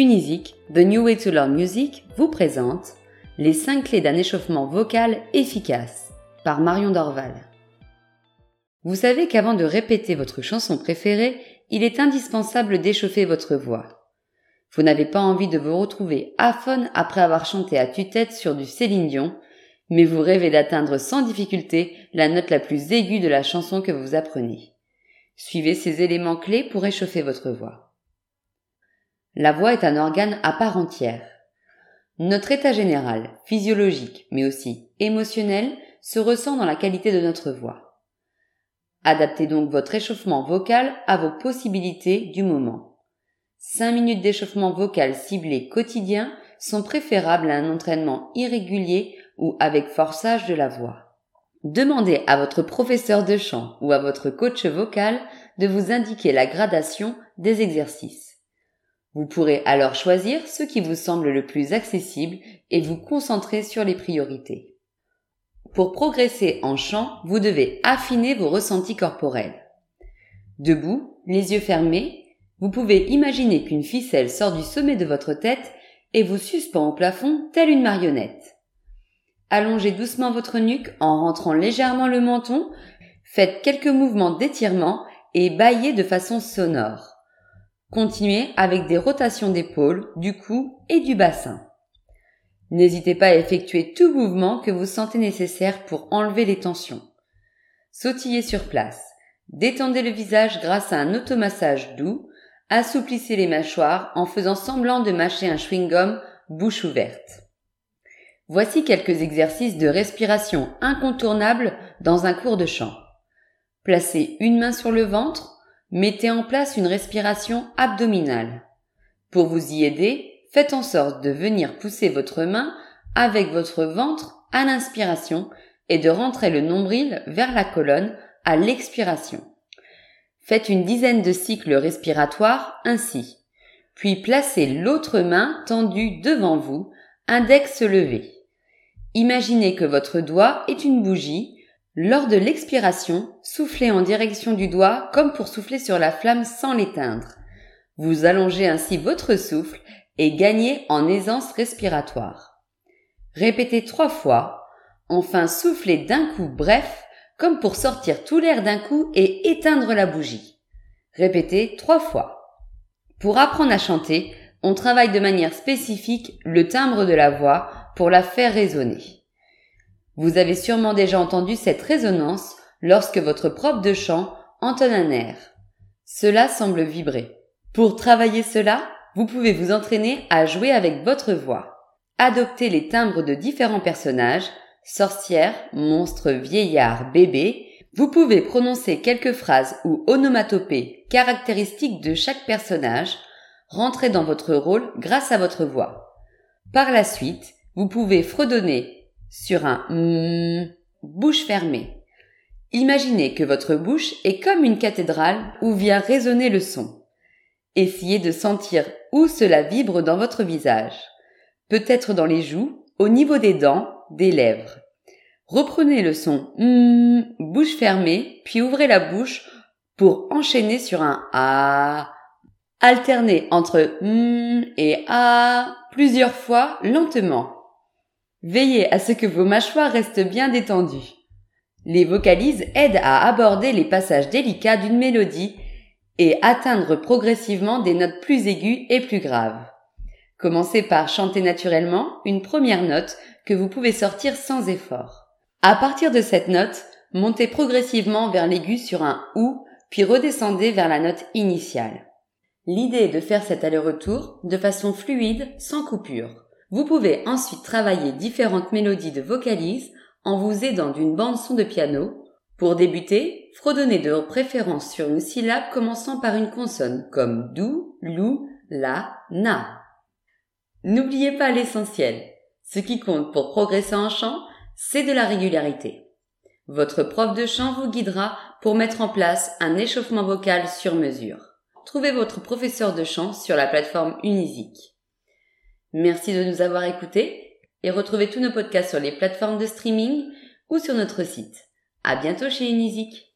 Unisic, The New Way to Learn Music, vous présente Les 5 clés d'un échauffement vocal efficace par Marion Dorval. Vous savez qu'avant de répéter votre chanson préférée, il est indispensable d'échauffer votre voix. Vous n'avez pas envie de vous retrouver aphone après avoir chanté à tue-tête sur du Céline Dion, mais vous rêvez d'atteindre sans difficulté la note la plus aiguë de la chanson que vous apprenez. Suivez ces éléments clés pour échauffer votre voix. La voix est un organe à part entière. Notre état général, physiologique, mais aussi émotionnel, se ressent dans la qualité de notre voix. Adaptez donc votre échauffement vocal à vos possibilités du moment. 5 minutes d'échauffement vocal ciblé quotidien sont préférables à un entraînement irrégulier ou avec forçage de la voix. Demandez à votre professeur de chant ou à votre coach vocal de vous indiquer la gradation des exercices. Vous pourrez alors choisir ce qui vous semble le plus accessible et vous concentrer sur les priorités. Pour progresser en chant, vous devez affiner vos ressentis corporels. Debout, les yeux fermés, vous pouvez imaginer qu'une ficelle sort du sommet de votre tête et vous suspend au plafond telle une marionnette. Allongez doucement votre nuque en rentrant légèrement le menton, faites quelques mouvements d'étirement et baillez de façon sonore. Continuez avec des rotations d'épaules, du cou et du bassin. N'hésitez pas à effectuer tout mouvement que vous sentez nécessaire pour enlever les tensions. Sautillez sur place. Détendez le visage grâce à un automassage doux. Assouplissez les mâchoires en faisant semblant de mâcher un chewing-gum bouche ouverte. Voici quelques exercices de respiration incontournables dans un cours de chant. Placez une main sur le ventre, Mettez en place une respiration abdominale. Pour vous y aider, faites en sorte de venir pousser votre main avec votre ventre à l'inspiration et de rentrer le nombril vers la colonne à l'expiration. Faites une dizaine de cycles respiratoires ainsi. Puis placez l'autre main tendue devant vous, index levé. Imaginez que votre doigt est une bougie lors de l'expiration, soufflez en direction du doigt comme pour souffler sur la flamme sans l'éteindre. Vous allongez ainsi votre souffle et gagnez en aisance respiratoire. Répétez trois fois, enfin soufflez d'un coup bref comme pour sortir tout l'air d'un coup et éteindre la bougie. Répétez trois fois. Pour apprendre à chanter, on travaille de manière spécifique le timbre de la voix pour la faire résonner. Vous avez sûrement déjà entendu cette résonance lorsque votre prof de chant entonne un air. Cela semble vibrer. Pour travailler cela, vous pouvez vous entraîner à jouer avec votre voix. Adoptez les timbres de différents personnages, sorcières, monstres, vieillards, bébés. Vous pouvez prononcer quelques phrases ou onomatopées caractéristiques de chaque personnage, rentrer dans votre rôle grâce à votre voix. Par la suite, vous pouvez fredonner sur un mm, bouche fermée. Imaginez que votre bouche est comme une cathédrale où vient résonner le son. Essayez de sentir où cela vibre dans votre visage. Peut-être dans les joues, au niveau des dents, des lèvres. Reprenez le son mm, bouche fermée, puis ouvrez la bouche pour enchaîner sur un A. Alternez entre mm et A plusieurs fois lentement. Veillez à ce que vos mâchoires restent bien détendues. Les vocalises aident à aborder les passages délicats d'une mélodie et atteindre progressivement des notes plus aiguës et plus graves. Commencez par chanter naturellement une première note que vous pouvez sortir sans effort. À partir de cette note, montez progressivement vers l'aigu sur un OU, puis redescendez vers la note initiale. L'idée est de faire cet aller-retour de façon fluide, sans coupure. Vous pouvez ensuite travailler différentes mélodies de vocalises en vous aidant d'une bande son de piano. Pour débuter, fredonnez de préférence sur une syllabe commençant par une consonne comme do, lou, la, na. N'oubliez pas l'essentiel. Ce qui compte pour progresser en chant, c'est de la régularité. Votre prof de chant vous guidera pour mettre en place un échauffement vocal sur mesure. Trouvez votre professeur de chant sur la plateforme Unisic. Merci de nous avoir écoutés et retrouvez tous nos podcasts sur les plateformes de streaming ou sur notre site. À bientôt chez Unisic.